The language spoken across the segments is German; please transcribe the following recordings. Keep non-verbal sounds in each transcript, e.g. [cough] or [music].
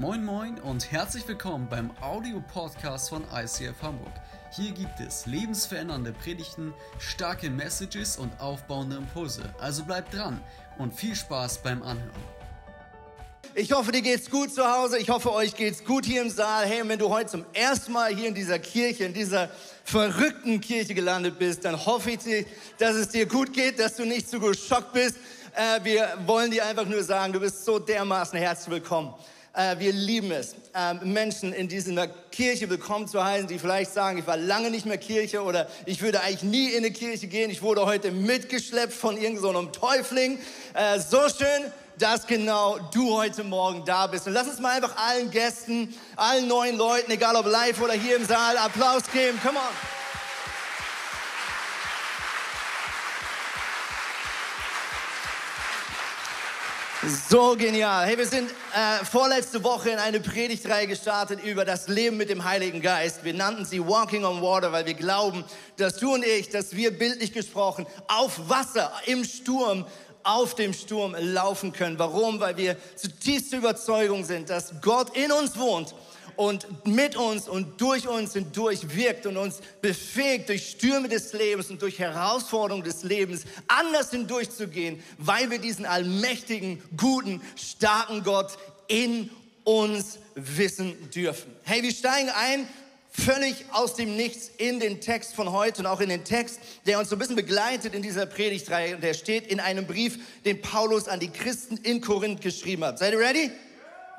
Moin Moin und herzlich willkommen beim Audio-Podcast von ICF Hamburg. Hier gibt es lebensverändernde Predigten, starke Messages und aufbauende Impulse. Also bleibt dran und viel Spaß beim Anhören. Ich hoffe, dir geht's gut zu Hause. Ich hoffe, euch geht's gut hier im Saal. Hey, wenn du heute zum ersten Mal hier in dieser Kirche, in dieser verrückten Kirche gelandet bist, dann hoffe ich, dass es dir gut geht, dass du nicht zu geschockt bist. Äh, wir wollen dir einfach nur sagen, du bist so dermaßen herzlich willkommen. Äh, wir lieben es, ähm, Menschen in dieser Kirche willkommen zu heißen, die vielleicht sagen, ich war lange nicht mehr Kirche oder ich würde eigentlich nie in eine Kirche gehen. Ich wurde heute mitgeschleppt von irgendeinem so Täufling. Äh, so schön, dass genau du heute Morgen da bist. Und lass uns mal einfach allen Gästen, allen neuen Leuten, egal ob live oder hier im Saal, Applaus geben. Come on. So genial. Hey, wir sind äh, vorletzte Woche in eine Predigtreihe gestartet über das Leben mit dem Heiligen Geist. Wir nannten sie Walking on Water, weil wir glauben, dass du und ich, dass wir bildlich gesprochen auf Wasser, im Sturm, auf dem Sturm laufen können. Warum? Weil wir zutiefst Überzeugung sind, dass Gott in uns wohnt und mit uns und durch uns hindurch wirkt und uns befähigt, durch Stürme des Lebens und durch Herausforderungen des Lebens anders hindurchzugehen, weil wir diesen allmächtigen, guten, starken Gott in uns wissen dürfen. Hey, wir steigen ein völlig aus dem Nichts in den Text von heute und auch in den Text, der uns so ein bisschen begleitet in dieser Predigtreihe. Der steht in einem Brief, den Paulus an die Christen in Korinth geschrieben hat. Seid ihr ready?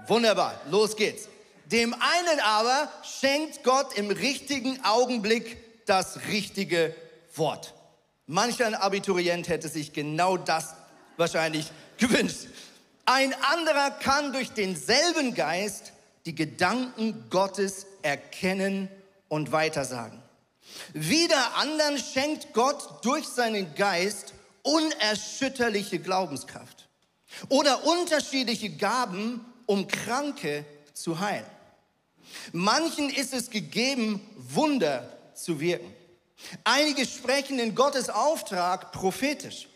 Wunderbar, los geht's. Dem einen aber schenkt Gott im richtigen Augenblick das richtige Wort. Manch ein Abiturient hätte sich genau das wahrscheinlich [laughs] gewünscht. Ein anderer kann durch denselben Geist die Gedanken Gottes erkennen und weitersagen. Wieder anderen schenkt Gott durch seinen Geist unerschütterliche Glaubenskraft oder unterschiedliche Gaben, um Kranke zu heilen. Manchen ist es gegeben, Wunder zu wirken. Einige sprechen in Gottes Auftrag prophetisch.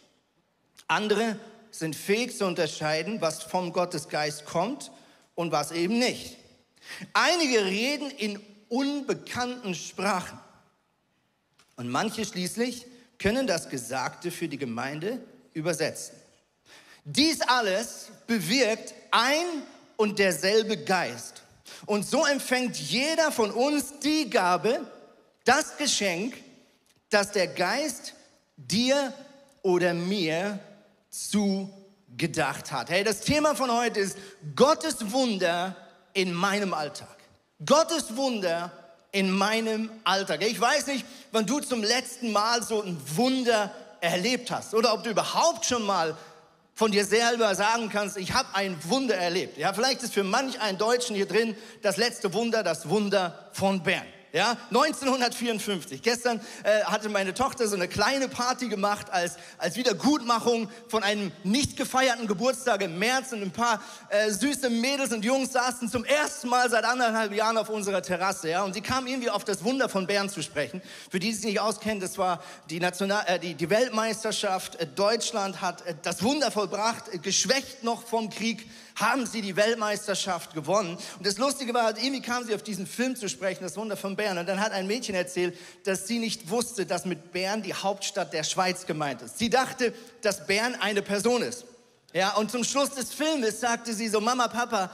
Andere sind fähig zu unterscheiden, was vom Gottesgeist kommt und was eben nicht. Einige reden in unbekannten Sprachen. Und manche schließlich können das Gesagte für die Gemeinde übersetzen. Dies alles bewirkt ein und derselbe Geist. Und so empfängt jeder von uns die Gabe, das Geschenk, das der Geist dir oder mir zugedacht hat. Hey, das Thema von heute ist Gottes Wunder in meinem Alltag. Gottes Wunder in meinem Alltag. Ich weiß nicht, wann du zum letzten Mal so ein Wunder erlebt hast oder ob du überhaupt schon mal von dir selber sagen kannst, ich habe ein Wunder erlebt. Ja, vielleicht ist für manch einen Deutschen hier drin das letzte Wunder das Wunder von Bern. Ja, 1954. Gestern äh, hatte meine Tochter so eine kleine Party gemacht als, als Wiedergutmachung von einem nicht gefeierten Geburtstag im März und ein paar äh, süße Mädels und Jungs saßen zum ersten Mal seit anderthalb Jahren auf unserer Terrasse. Ja, und sie kamen irgendwie auf das Wunder von Bern zu sprechen. Für die, die sich nicht auskennen, das war die, National, äh, die, die Weltmeisterschaft. Äh, Deutschland hat äh, das Wunder vollbracht, äh, geschwächt noch vom Krieg haben sie die Weltmeisterschaft gewonnen. Und das Lustige war, irgendwie kam sie auf diesen Film zu sprechen, das Wunder von Bern. Und dann hat ein Mädchen erzählt, dass sie nicht wusste, dass mit Bern die Hauptstadt der Schweiz gemeint ist. Sie dachte, dass Bern eine Person ist. Ja, und zum Schluss des Filmes sagte sie so, Mama, Papa,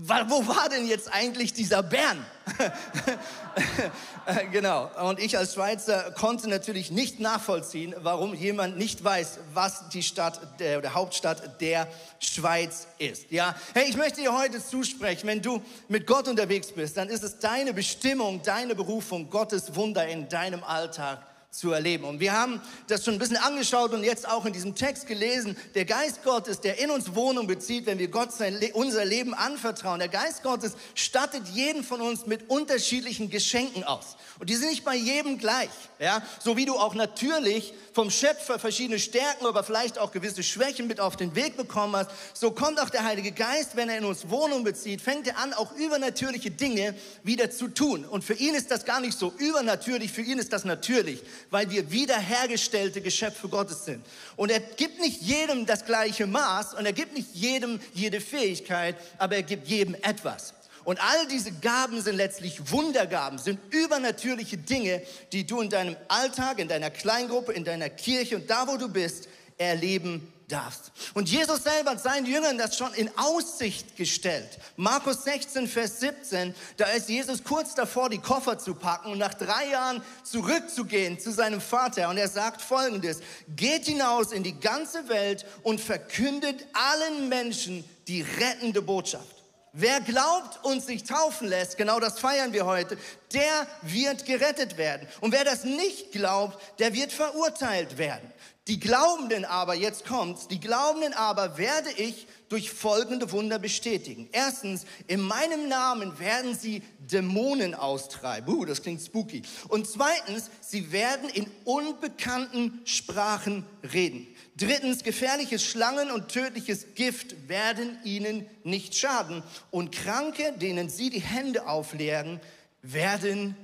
wo war denn jetzt eigentlich dieser Bern? [laughs] genau. Und ich als Schweizer konnte natürlich nicht nachvollziehen, warum jemand nicht weiß, was die Stadt, der, der Hauptstadt der Schweiz ist. Ja, hey, ich möchte dir heute zusprechen, wenn du mit Gott unterwegs bist, dann ist es deine Bestimmung, deine Berufung, Gottes Wunder in deinem Alltag zu erleben. Und wir haben das schon ein bisschen angeschaut und jetzt auch in diesem Text gelesen. Der Geist Gottes, der in uns Wohnung bezieht, wenn wir Gott sein, unser Leben anvertrauen. Der Geist Gottes stattet jeden von uns mit unterschiedlichen Geschenken aus. Und die sind nicht bei jedem gleich. Ja? So wie du auch natürlich vom Schöpfer verschiedene Stärken, aber vielleicht auch gewisse Schwächen mit auf den Weg bekommen hast, so kommt auch der Heilige Geist, wenn er in uns Wohnung bezieht, fängt er an, auch übernatürliche Dinge wieder zu tun. Und für ihn ist das gar nicht so übernatürlich, für ihn ist das natürlich weil wir wiederhergestellte Geschöpfe Gottes sind. Und er gibt nicht jedem das gleiche Maß und er gibt nicht jedem jede Fähigkeit, aber er gibt jedem etwas. Und all diese Gaben sind letztlich Wundergaben, sind übernatürliche Dinge, die du in deinem Alltag, in deiner Kleingruppe, in deiner Kirche und da, wo du bist, erleben darfst. Und Jesus selber hat seinen Jüngern das schon in Aussicht gestellt. Markus 16, Vers 17, da ist Jesus kurz davor, die Koffer zu packen und nach drei Jahren zurückzugehen zu seinem Vater. Und er sagt folgendes, geht hinaus in die ganze Welt und verkündet allen Menschen die rettende Botschaft. Wer glaubt und sich taufen lässt, genau das feiern wir heute, der wird gerettet werden. Und wer das nicht glaubt, der wird verurteilt werden. Die Glaubenden aber, jetzt kommt's, die Glaubenden aber werde ich durch folgende Wunder bestätigen. Erstens, in meinem Namen werden sie Dämonen austreiben. Uh, das klingt spooky. Und zweitens, sie werden in unbekannten Sprachen reden. Drittens, gefährliche Schlangen und tödliches Gift werden ihnen nicht schaden. Und Kranke, denen sie die Hände auflegen, werden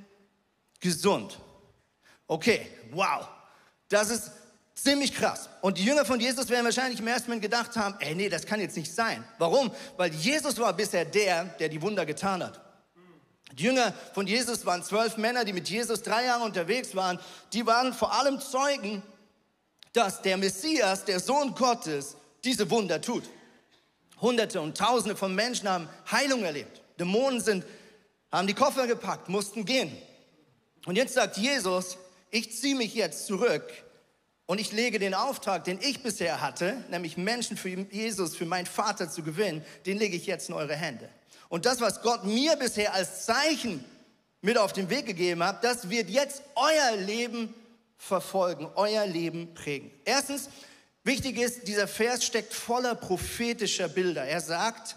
gesund. Okay, wow. Das ist Ziemlich krass. Und die Jünger von Jesus werden wahrscheinlich im ersten Moment gedacht haben, ey, nee, das kann jetzt nicht sein. Warum? Weil Jesus war bisher der, der die Wunder getan hat. Die Jünger von Jesus waren zwölf Männer, die mit Jesus drei Jahre unterwegs waren. Die waren vor allem Zeugen, dass der Messias, der Sohn Gottes, diese Wunder tut. Hunderte und Tausende von Menschen haben Heilung erlebt. Dämonen sind, haben die Koffer gepackt, mussten gehen. Und jetzt sagt Jesus, ich ziehe mich jetzt zurück und ich lege den Auftrag, den ich bisher hatte, nämlich Menschen für Jesus, für meinen Vater zu gewinnen, den lege ich jetzt in eure Hände. Und das, was Gott mir bisher als Zeichen mit auf den Weg gegeben hat, das wird jetzt euer Leben verfolgen, euer Leben prägen. Erstens, wichtig ist, dieser Vers steckt voller prophetischer Bilder. Er sagt,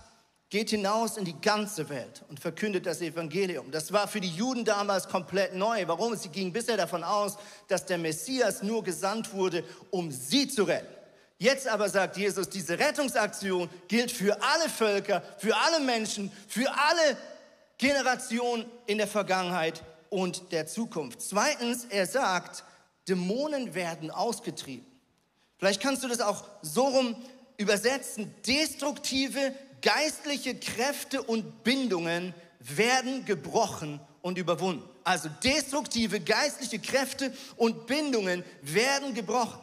Geht hinaus in die ganze Welt und verkündet das Evangelium. Das war für die Juden damals komplett neu. Warum? Sie gingen bisher davon aus, dass der Messias nur gesandt wurde, um sie zu retten. Jetzt aber sagt Jesus, diese Rettungsaktion gilt für alle Völker, für alle Menschen, für alle Generationen in der Vergangenheit und der Zukunft. Zweitens, er sagt, Dämonen werden ausgetrieben. Vielleicht kannst du das auch so rum übersetzen. Destruktive geistliche Kräfte und Bindungen werden gebrochen und überwunden. Also destruktive geistliche Kräfte und Bindungen werden gebrochen.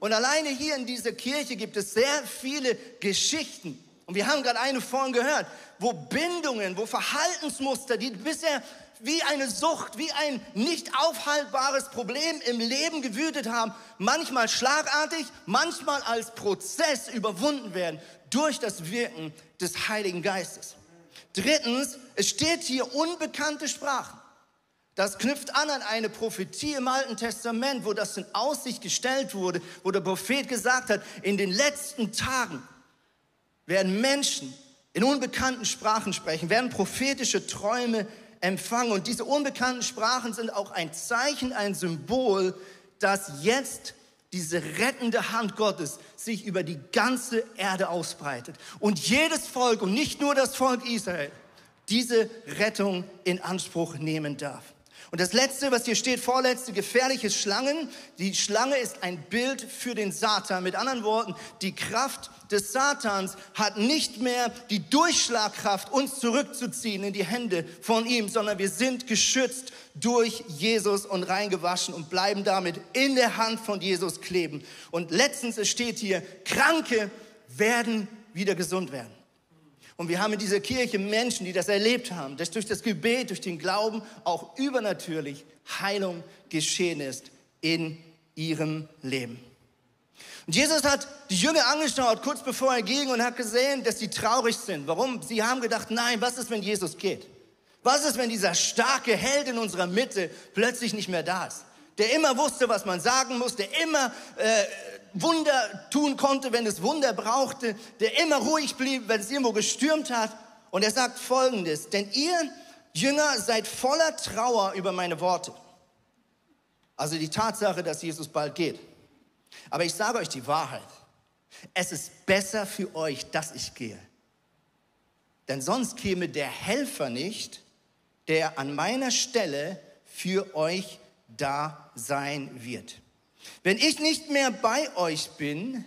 Und alleine hier in dieser Kirche gibt es sehr viele Geschichten. Und wir haben gerade eine vorhin gehört, wo Bindungen, wo Verhaltensmuster, die bisher wie eine Sucht, wie ein nicht aufhaltbares Problem im Leben gewütet haben, manchmal schlagartig, manchmal als Prozess überwunden werden durch das Wirken des Heiligen Geistes. Drittens, es steht hier unbekannte Sprachen. Das knüpft an an eine Prophetie im Alten Testament, wo das in Aussicht gestellt wurde, wo der Prophet gesagt hat, in den letzten Tagen werden Menschen in unbekannten Sprachen sprechen, werden prophetische Träume empfangen. Und diese unbekannten Sprachen sind auch ein Zeichen, ein Symbol, dass jetzt diese rettende Hand Gottes sich über die ganze Erde ausbreitet und jedes Volk und nicht nur das Volk Israel diese Rettung in Anspruch nehmen darf. Und das letzte, was hier steht, vorletzte, gefährliche Schlangen. Die Schlange ist ein Bild für den Satan. Mit anderen Worten, die Kraft des Satans hat nicht mehr die Durchschlagkraft, uns zurückzuziehen in die Hände von ihm, sondern wir sind geschützt durch Jesus und reingewaschen und bleiben damit in der Hand von Jesus kleben. Und letztens, es steht hier, Kranke werden wieder gesund werden. Und wir haben in dieser Kirche Menschen, die das erlebt haben, dass durch das Gebet, durch den Glauben auch übernatürlich Heilung geschehen ist in ihrem Leben. Und Jesus hat die Jünger angeschaut, kurz bevor er ging, und hat gesehen, dass sie traurig sind. Warum? Sie haben gedacht, nein, was ist, wenn Jesus geht? Was ist, wenn dieser starke Held in unserer Mitte plötzlich nicht mehr da ist? Der immer wusste, was man sagen muss, der immer äh, Wunder tun konnte, wenn es Wunder brauchte, der immer ruhig blieb, wenn es irgendwo gestürmt hat. Und er sagt Folgendes, denn ihr Jünger seid voller Trauer über meine Worte. Also die Tatsache, dass Jesus bald geht. Aber ich sage euch die Wahrheit. Es ist besser für euch, dass ich gehe. Denn sonst käme der Helfer nicht, der an meiner Stelle für euch da sein wird. Wenn ich nicht mehr bei euch bin,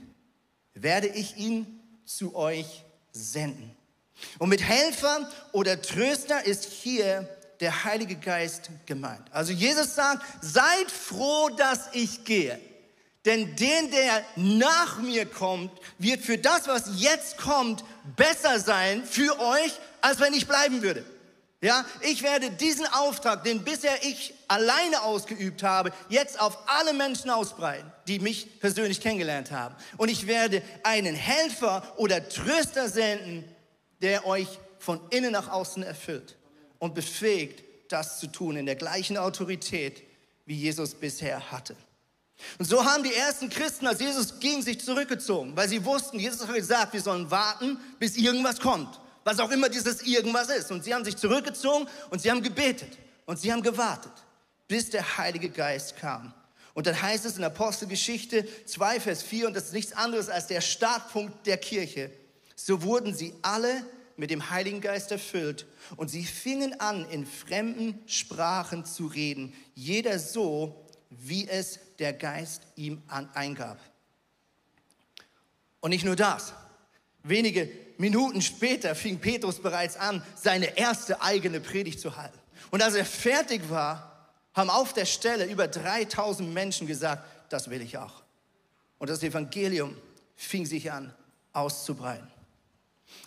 werde ich ihn zu euch senden. Und mit Helfer oder Tröster ist hier der Heilige Geist gemeint. Also Jesus sagt, seid froh, dass ich gehe. Denn den, der nach mir kommt, wird für das, was jetzt kommt, besser sein für euch, als wenn ich bleiben würde. Ja, ich werde diesen Auftrag, den bisher ich alleine ausgeübt habe, jetzt auf alle Menschen ausbreiten, die mich persönlich kennengelernt haben. Und ich werde einen Helfer oder Tröster senden, der euch von innen nach außen erfüllt und befähigt, das zu tun in der gleichen Autorität, wie Jesus bisher hatte. Und so haben die ersten Christen, als Jesus ging, sich zurückgezogen, weil sie wussten, Jesus hat gesagt, wir sollen warten, bis irgendwas kommt, was auch immer dieses irgendwas ist. Und sie haben sich zurückgezogen und sie haben gebetet und sie haben gewartet, bis der Heilige Geist kam. Und dann heißt es in Apostelgeschichte 2, Vers 4, und das ist nichts anderes als der Startpunkt der Kirche. So wurden sie alle mit dem Heiligen Geist erfüllt und sie fingen an, in fremden Sprachen zu reden, jeder so, wie es der Geist ihm eingab. Und nicht nur das. Wenige Minuten später fing Petrus bereits an, seine erste eigene Predigt zu halten. Und als er fertig war, haben auf der Stelle über 3000 Menschen gesagt, das will ich auch. Und das Evangelium fing sich an auszubreiten.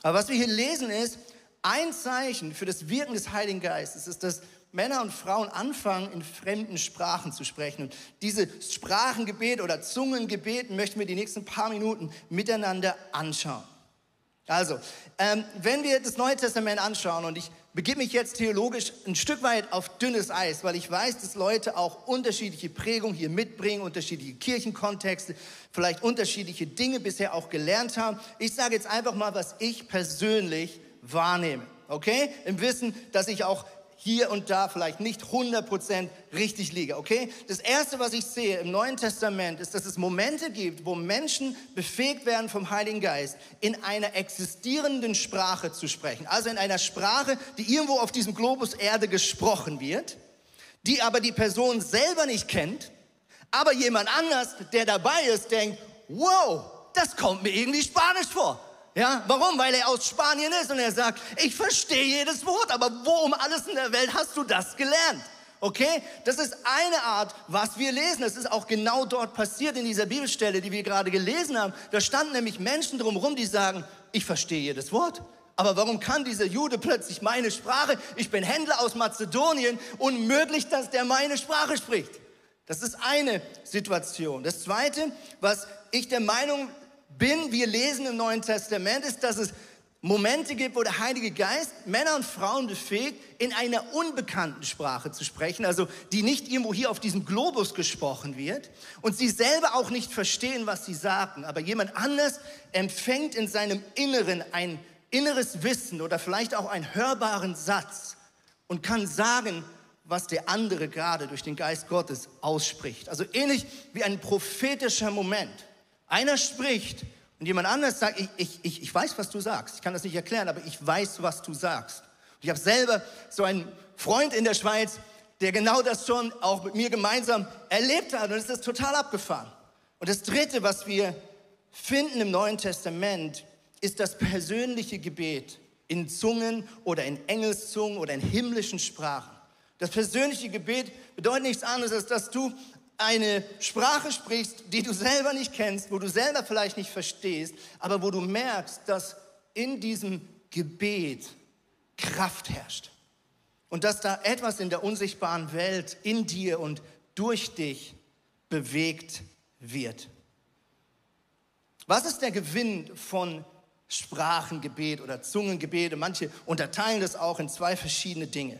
Aber was wir hier lesen ist, ein Zeichen für das Wirken des Heiligen Geistes ist, dass Männer und Frauen anfangen, in fremden Sprachen zu sprechen. Und diese Sprachengebet oder Zungengebet möchten wir die nächsten paar Minuten miteinander anschauen. Also, ähm, wenn wir das Neue Testament anschauen und ich begebe mich jetzt theologisch ein Stück weit auf dünnes Eis, weil ich weiß, dass Leute auch unterschiedliche Prägungen hier mitbringen, unterschiedliche Kirchenkontexte, vielleicht unterschiedliche Dinge bisher auch gelernt haben. Ich sage jetzt einfach mal, was ich persönlich wahrnehme. Okay? Im Wissen, dass ich auch hier und da vielleicht nicht 100% richtig liege, okay? Das erste, was ich sehe im Neuen Testament, ist, dass es Momente gibt, wo Menschen befähigt werden vom Heiligen Geist, in einer existierenden Sprache zu sprechen. Also in einer Sprache, die irgendwo auf diesem Globus Erde gesprochen wird, die aber die Person selber nicht kennt, aber jemand anders, der dabei ist, denkt, wow, das kommt mir irgendwie Spanisch vor. Ja, warum? Weil er aus Spanien ist und er sagt, ich verstehe jedes Wort, aber wo um alles in der Welt hast du das gelernt? Okay? Das ist eine Art, was wir lesen. Das ist auch genau dort passiert in dieser Bibelstelle, die wir gerade gelesen haben. Da standen nämlich Menschen drumherum, die sagen, ich verstehe jedes Wort. Aber warum kann dieser Jude plötzlich meine Sprache? Ich bin Händler aus Mazedonien, unmöglich, dass der meine Sprache spricht. Das ist eine Situation. Das zweite, was ich der Meinung bin, wir lesen im Neuen Testament, ist, dass es Momente gibt, wo der Heilige Geist Männer und Frauen befähigt, in einer unbekannten Sprache zu sprechen, also die nicht irgendwo hier auf diesem Globus gesprochen wird und sie selber auch nicht verstehen, was sie sagen, aber jemand anders empfängt in seinem Inneren ein inneres Wissen oder vielleicht auch einen hörbaren Satz und kann sagen, was der andere gerade durch den Geist Gottes ausspricht. Also ähnlich wie ein prophetischer Moment. Einer spricht und jemand anders sagt, ich, ich, ich, ich weiß, was du sagst. Ich kann das nicht erklären, aber ich weiß, was du sagst. Und ich habe selber so einen Freund in der Schweiz, der genau das schon auch mit mir gemeinsam erlebt hat. Und es ist total abgefahren. Und das Dritte, was wir finden im Neuen Testament, ist das persönliche Gebet in Zungen oder in Engelszungen oder in himmlischen Sprachen. Das persönliche Gebet bedeutet nichts anderes, als dass du eine Sprache sprichst, die du selber nicht kennst, wo du selber vielleicht nicht verstehst, aber wo du merkst, dass in diesem Gebet Kraft herrscht. Und dass da etwas in der unsichtbaren Welt in dir und durch dich bewegt wird. Was ist der Gewinn von Sprachengebet oder Zungengebet? Manche unterteilen das auch in zwei verschiedene Dinge.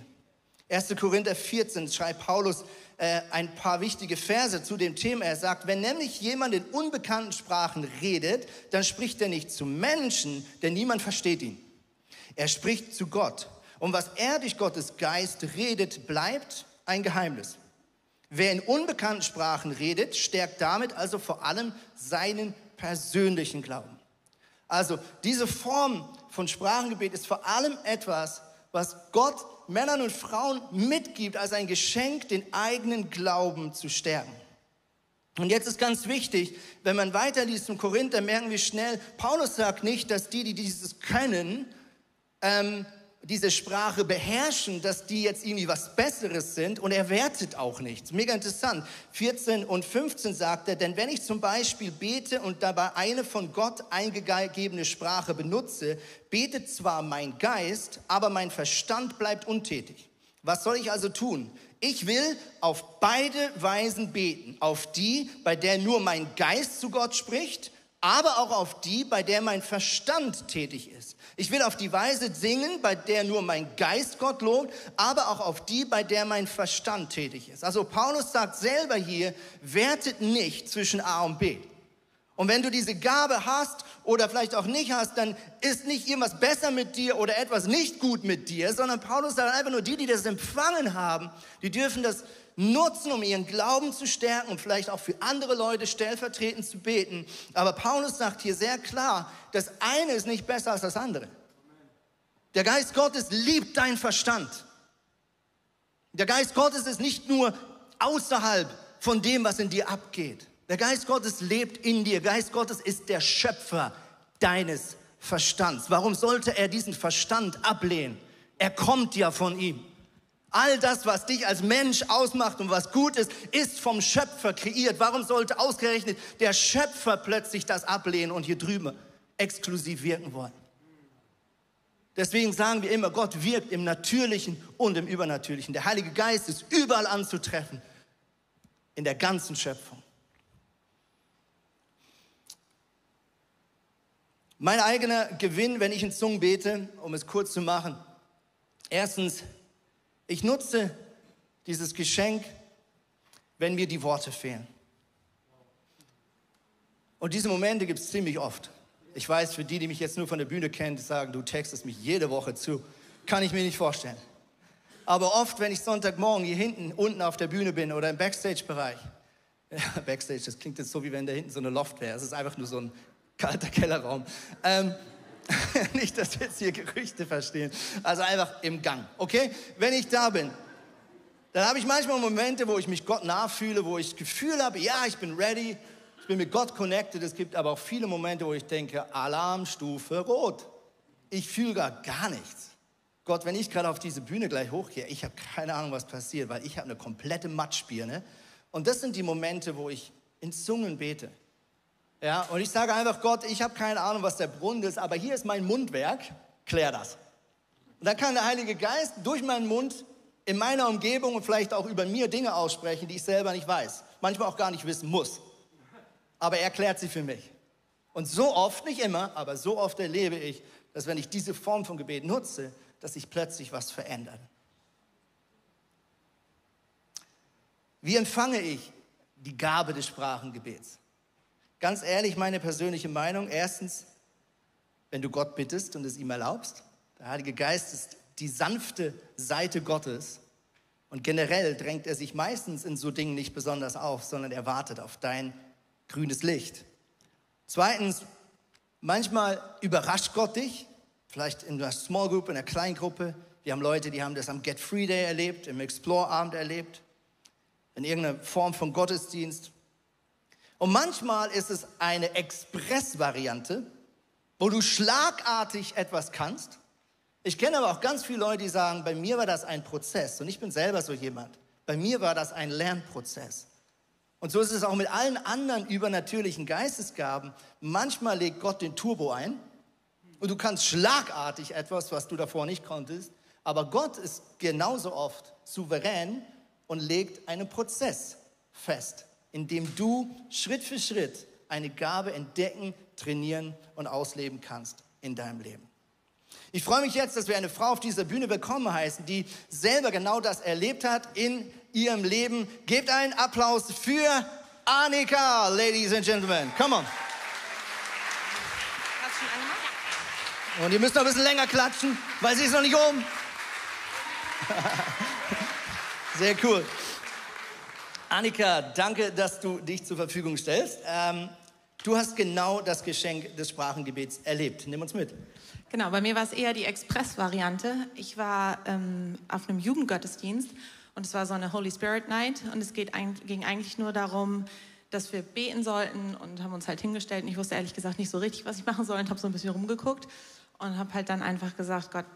1. Korinther 14 schreibt Paulus, äh, ein paar wichtige Verse zu dem Thema. Er sagt, wenn nämlich jemand in unbekannten Sprachen redet, dann spricht er nicht zu Menschen, denn niemand versteht ihn. Er spricht zu Gott. Und was er durch Gottes Geist redet, bleibt ein Geheimnis. Wer in unbekannten Sprachen redet, stärkt damit also vor allem seinen persönlichen Glauben. Also diese Form von Sprachengebet ist vor allem etwas, was Gott Männern und Frauen mitgibt als ein Geschenk, den eigenen Glauben zu stärken. Und jetzt ist ganz wichtig, wenn man weiterliest im Korinther, merken wir schnell, Paulus sagt nicht, dass die, die dieses können, ähm, diese Sprache beherrschen, dass die jetzt irgendwie was Besseres sind und er wertet auch nichts. Mega interessant. 14 und 15 sagt er, denn wenn ich zum Beispiel bete und dabei eine von Gott eingegebene Sprache benutze, betet zwar mein Geist, aber mein Verstand bleibt untätig. Was soll ich also tun? Ich will auf beide Weisen beten. Auf die, bei der nur mein Geist zu Gott spricht, aber auch auf die, bei der mein Verstand tätig ist. Ich will auf die Weise singen, bei der nur mein Geist Gott lobt, aber auch auf die, bei der mein Verstand tätig ist. Also Paulus sagt selber hier, wertet nicht zwischen A und B. Und wenn du diese Gabe hast oder vielleicht auch nicht hast, dann ist nicht irgendwas besser mit dir oder etwas nicht gut mit dir, sondern Paulus sagt einfach nur, die, die das empfangen haben, die dürfen das nutzen, um ihren Glauben zu stärken und vielleicht auch für andere Leute stellvertretend zu beten. Aber Paulus sagt hier sehr klar, das eine ist nicht besser als das andere. Der Geist Gottes liebt deinen Verstand. Der Geist Gottes ist nicht nur außerhalb von dem, was in dir abgeht. Der Geist Gottes lebt in dir. Geist Gottes ist der Schöpfer deines Verstands. Warum sollte er diesen Verstand ablehnen? Er kommt ja von ihm. All das, was dich als Mensch ausmacht und was gut ist, ist vom Schöpfer kreiert. Warum sollte ausgerechnet der Schöpfer plötzlich das ablehnen und hier drüben exklusiv wirken wollen? Deswegen sagen wir immer, Gott wirkt im Natürlichen und im Übernatürlichen. Der Heilige Geist ist überall anzutreffen, in der ganzen Schöpfung. Mein eigener Gewinn, wenn ich in Zungen bete, um es kurz zu machen. Erstens, ich nutze dieses Geschenk, wenn mir die Worte fehlen. Und diese Momente gibt es ziemlich oft. Ich weiß, für die, die mich jetzt nur von der Bühne kennen, sagen, du textest mich jede Woche zu. Kann ich mir nicht vorstellen. Aber oft, wenn ich Sonntagmorgen hier hinten unten auf der Bühne bin oder im Backstage-Bereich, [laughs] Backstage, das klingt jetzt so, wie wenn da hinten so eine Loft wäre. Es ist einfach nur so ein kalter Kellerraum. Ähm, [laughs] Nicht, dass wir jetzt hier Gerüchte verstehen. Also einfach im Gang, okay? Wenn ich da bin, dann habe ich manchmal Momente, wo ich mich Gott nachfühle, wo ich das Gefühl habe, ja, ich bin ready, ich bin mit Gott connected. Es gibt aber auch viele Momente, wo ich denke, Alarmstufe rot. Ich fühle gar, gar nichts. Gott, wenn ich gerade auf diese Bühne gleich hochgehe, ich habe keine Ahnung, was passiert, weil ich habe eine komplette Matschbirne. Und das sind die Momente, wo ich in Zungen bete. Ja, und ich sage einfach, Gott, ich habe keine Ahnung, was der Brunnen ist, aber hier ist mein Mundwerk, klär das. Und dann kann der Heilige Geist durch meinen Mund in meiner Umgebung und vielleicht auch über mir Dinge aussprechen, die ich selber nicht weiß, manchmal auch gar nicht wissen muss. Aber er klärt sie für mich. Und so oft, nicht immer, aber so oft erlebe ich, dass wenn ich diese Form von Gebet nutze, dass sich plötzlich was verändert. Wie empfange ich die Gabe des Sprachengebets? Ganz ehrlich, meine persönliche Meinung. Erstens, wenn du Gott bittest und es ihm erlaubst. Der Heilige Geist ist die sanfte Seite Gottes. Und generell drängt er sich meistens in so Dingen nicht besonders auf, sondern er wartet auf dein grünes Licht. Zweitens, manchmal überrascht Gott dich, vielleicht in einer Small Group, in einer Kleingruppe. Wir haben Leute, die haben das am Get Free Day erlebt, im Explore-Abend erlebt, in irgendeiner Form von Gottesdienst. Und manchmal ist es eine Express-Variante, wo du schlagartig etwas kannst. Ich kenne aber auch ganz viele Leute, die sagen, bei mir war das ein Prozess und ich bin selber so jemand. Bei mir war das ein Lernprozess. Und so ist es auch mit allen anderen übernatürlichen Geistesgaben. Manchmal legt Gott den Turbo ein und du kannst schlagartig etwas, was du davor nicht konntest. Aber Gott ist genauso oft souverän und legt einen Prozess fest indem du Schritt für Schritt eine Gabe entdecken, trainieren und ausleben kannst in deinem Leben. Ich freue mich jetzt, dass wir eine Frau auf dieser Bühne bekommen heißen, die selber genau das erlebt hat in ihrem Leben. Gebt einen Applaus für Annika, Ladies and Gentlemen. Come on. Und ihr müsst noch ein bisschen länger klatschen, weil sie ist noch nicht oben. [laughs] Sehr cool. Annika, danke, dass du dich zur Verfügung stellst. Ähm, du hast genau das Geschenk des Sprachengebets erlebt. Nimm uns mit. Genau, bei mir war es eher die Express-Variante. Ich war ähm, auf einem Jugendgottesdienst und es war so eine Holy Spirit Night und es geht, ging eigentlich nur darum, dass wir beten sollten und haben uns halt hingestellt. Und ich wusste ehrlich gesagt nicht so richtig, was ich machen soll und habe so ein bisschen rumgeguckt und habe halt dann einfach gesagt, Gott,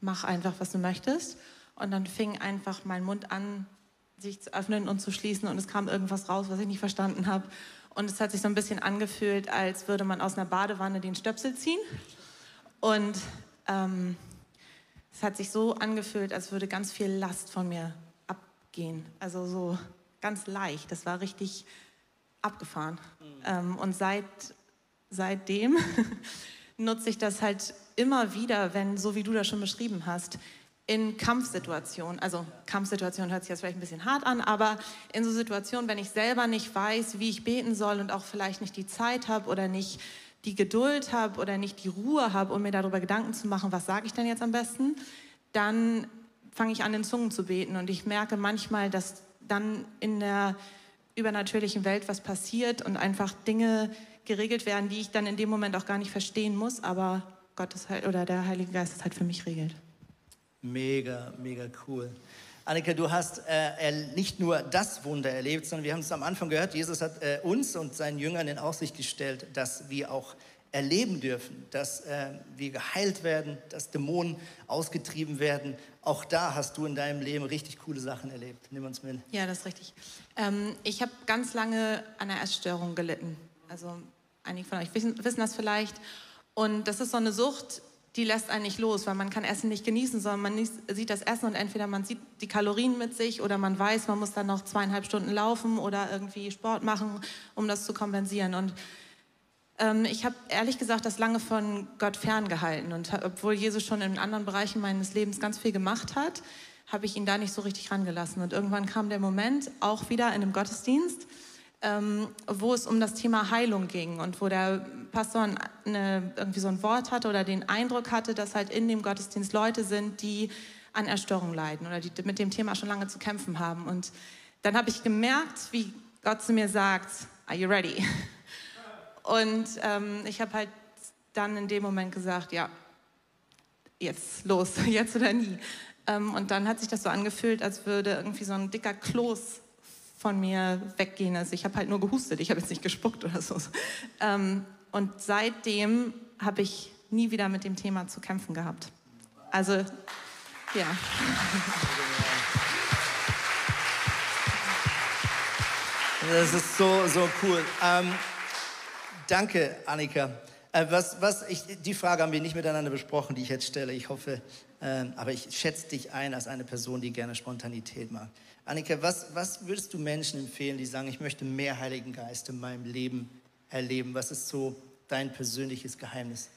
mach einfach, was du möchtest. Und dann fing einfach mein Mund an, sich zu öffnen und zu schließen und es kam irgendwas raus, was ich nicht verstanden habe. Und es hat sich so ein bisschen angefühlt, als würde man aus einer Badewanne den Stöpsel ziehen. Und ähm, es hat sich so angefühlt, als würde ganz viel Last von mir abgehen. Also so ganz leicht. Das war richtig abgefahren. Mhm. Ähm, und seit, seitdem [laughs] nutze ich das halt immer wieder, wenn, so wie du das schon beschrieben hast, in Kampfsituationen, also Kampfsituationen hört sich jetzt vielleicht ein bisschen hart an, aber in so Situationen, wenn ich selber nicht weiß, wie ich beten soll und auch vielleicht nicht die Zeit habe oder nicht die Geduld habe oder nicht die Ruhe habe, um mir darüber Gedanken zu machen, was sage ich denn jetzt am besten, dann fange ich an, in Zungen zu beten und ich merke manchmal, dass dann in der übernatürlichen Welt was passiert und einfach Dinge geregelt werden, die ich dann in dem Moment auch gar nicht verstehen muss, aber Gott ist halt oder der Heilige Geist ist halt für mich regelt. Mega, mega cool. Annika, du hast äh, nicht nur das Wunder erlebt, sondern wir haben es am Anfang gehört, Jesus hat äh, uns und seinen Jüngern in Aussicht gestellt, dass wir auch erleben dürfen, dass äh, wir geheilt werden, dass Dämonen ausgetrieben werden. Auch da hast du in deinem Leben richtig coole Sachen erlebt. Nimm uns mit. Ja, das ist richtig. Ähm, ich habe ganz lange an einer Essstörung gelitten. Also einige von euch wissen, wissen das vielleicht. Und das ist so eine Sucht, die lässt einen nicht los, weil man kann Essen nicht genießen, sondern man sieht das Essen und entweder man sieht die Kalorien mit sich oder man weiß, man muss dann noch zweieinhalb Stunden laufen oder irgendwie Sport machen, um das zu kompensieren. Und ähm, ich habe ehrlich gesagt das lange von Gott ferngehalten und obwohl Jesus schon in anderen Bereichen meines Lebens ganz viel gemacht hat, habe ich ihn da nicht so richtig rangelassen. Und irgendwann kam der Moment, auch wieder in einem Gottesdienst, ähm, wo es um das Thema Heilung ging und wo der Pastor eine, irgendwie so ein Wort hatte oder den Eindruck hatte, dass halt in dem Gottesdienst Leute sind, die an Erstörung leiden oder die mit dem Thema schon lange zu kämpfen haben. Und dann habe ich gemerkt, wie Gott zu mir sagt, are you ready? [laughs] Und ähm, ich habe halt dann in dem Moment gesagt, ja, jetzt los, [laughs] jetzt oder nie. Ähm, und dann hat sich das so angefühlt, als würde irgendwie so ein dicker Kloß von mir weggehen. Also ich habe halt nur gehustet, ich habe jetzt nicht gespuckt oder so. Ähm, und seitdem habe ich nie wieder mit dem Thema zu kämpfen gehabt. Also, ja. Das ist so, so cool. Ähm, danke, Annika. Äh, was, was ich, die Frage haben wir nicht miteinander besprochen, die ich jetzt stelle. Ich hoffe, aber ich schätze dich ein als eine Person, die gerne Spontanität mag. Annika, was, was würdest du Menschen empfehlen, die sagen, ich möchte mehr Heiligen Geist in meinem Leben erleben? Was ist so dein persönliches Geheimnis?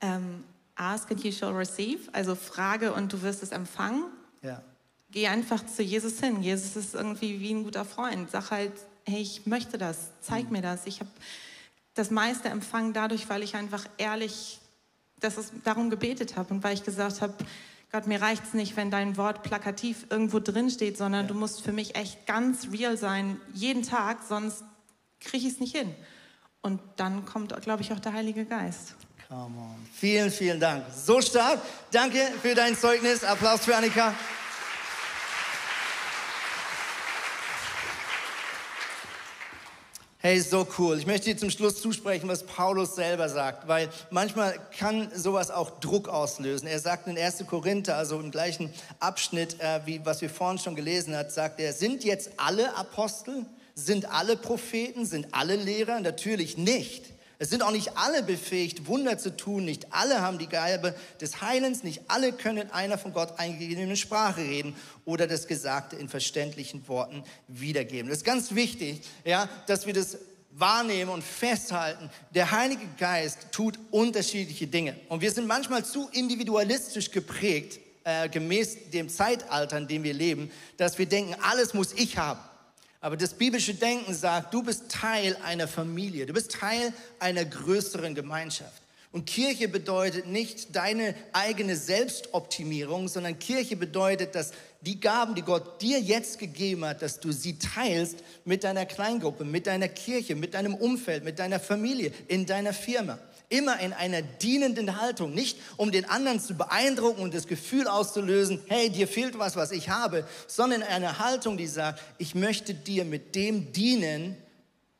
Um, ähm, ask and you shall receive, also frage und du wirst es empfangen. Ja. Geh einfach zu Jesus hin. Jesus ist irgendwie wie ein guter Freund. Sag halt, hey, ich möchte das, zeig mhm. mir das. Ich habe das meiste empfangen dadurch, weil ich einfach ehrlich dass es darum gebetet habe und weil ich gesagt habe, Gott, mir reicht es nicht, wenn dein Wort plakativ irgendwo drin steht, sondern ja. du musst für mich echt ganz real sein, jeden Tag, sonst kriege ich es nicht hin. Und dann kommt, glaube ich, auch der Heilige Geist. Come on. Vielen, vielen Dank. So stark. Danke für dein Zeugnis. Applaus für Annika. Hey, so cool. Ich möchte dir zum Schluss zusprechen, was Paulus selber sagt, weil manchmal kann sowas auch Druck auslösen. Er sagt in 1. Korinther, also im gleichen Abschnitt, äh, wie was wir vorhin schon gelesen hat, sagt er, sind jetzt alle Apostel? Sind alle Propheten? Sind alle Lehrer? Natürlich nicht. Es sind auch nicht alle befähigt, Wunder zu tun. Nicht alle haben die Gabe des Heilens. Nicht alle können einer von Gott eingegebene Sprache reden oder das Gesagte in verständlichen Worten wiedergeben. Das ist ganz wichtig, ja, dass wir das wahrnehmen und festhalten. Der Heilige Geist tut unterschiedliche Dinge. Und wir sind manchmal zu individualistisch geprägt, äh, gemäß dem Zeitalter, in dem wir leben, dass wir denken, alles muss ich haben. Aber das biblische Denken sagt, du bist Teil einer Familie, du bist Teil einer größeren Gemeinschaft. Und Kirche bedeutet nicht deine eigene Selbstoptimierung, sondern Kirche bedeutet, dass die Gaben, die Gott dir jetzt gegeben hat, dass du sie teilst mit deiner Kleingruppe, mit deiner Kirche, mit deinem Umfeld, mit deiner Familie, in deiner Firma. Immer in einer dienenden Haltung, nicht um den anderen zu beeindrucken und das Gefühl auszulösen, hey, dir fehlt was, was ich habe, sondern in einer Haltung, die sagt, ich möchte dir mit dem dienen,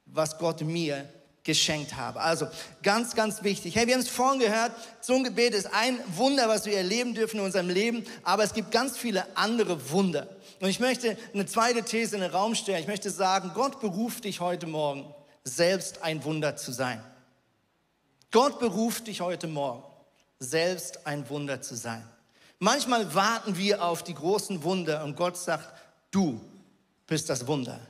was Gott mir geschenkt habe. Also ganz, ganz wichtig. Hey, wir haben es vorhin gehört, Zungengebet ist ein Wunder, was wir erleben dürfen in unserem Leben, aber es gibt ganz viele andere Wunder. Und ich möchte eine zweite These in den Raum stellen. Ich möchte sagen, Gott beruft dich heute Morgen, selbst ein Wunder zu sein. Gott beruft dich heute Morgen, selbst ein Wunder zu sein. Manchmal warten wir auf die großen Wunder und Gott sagt, du bist das Wunder.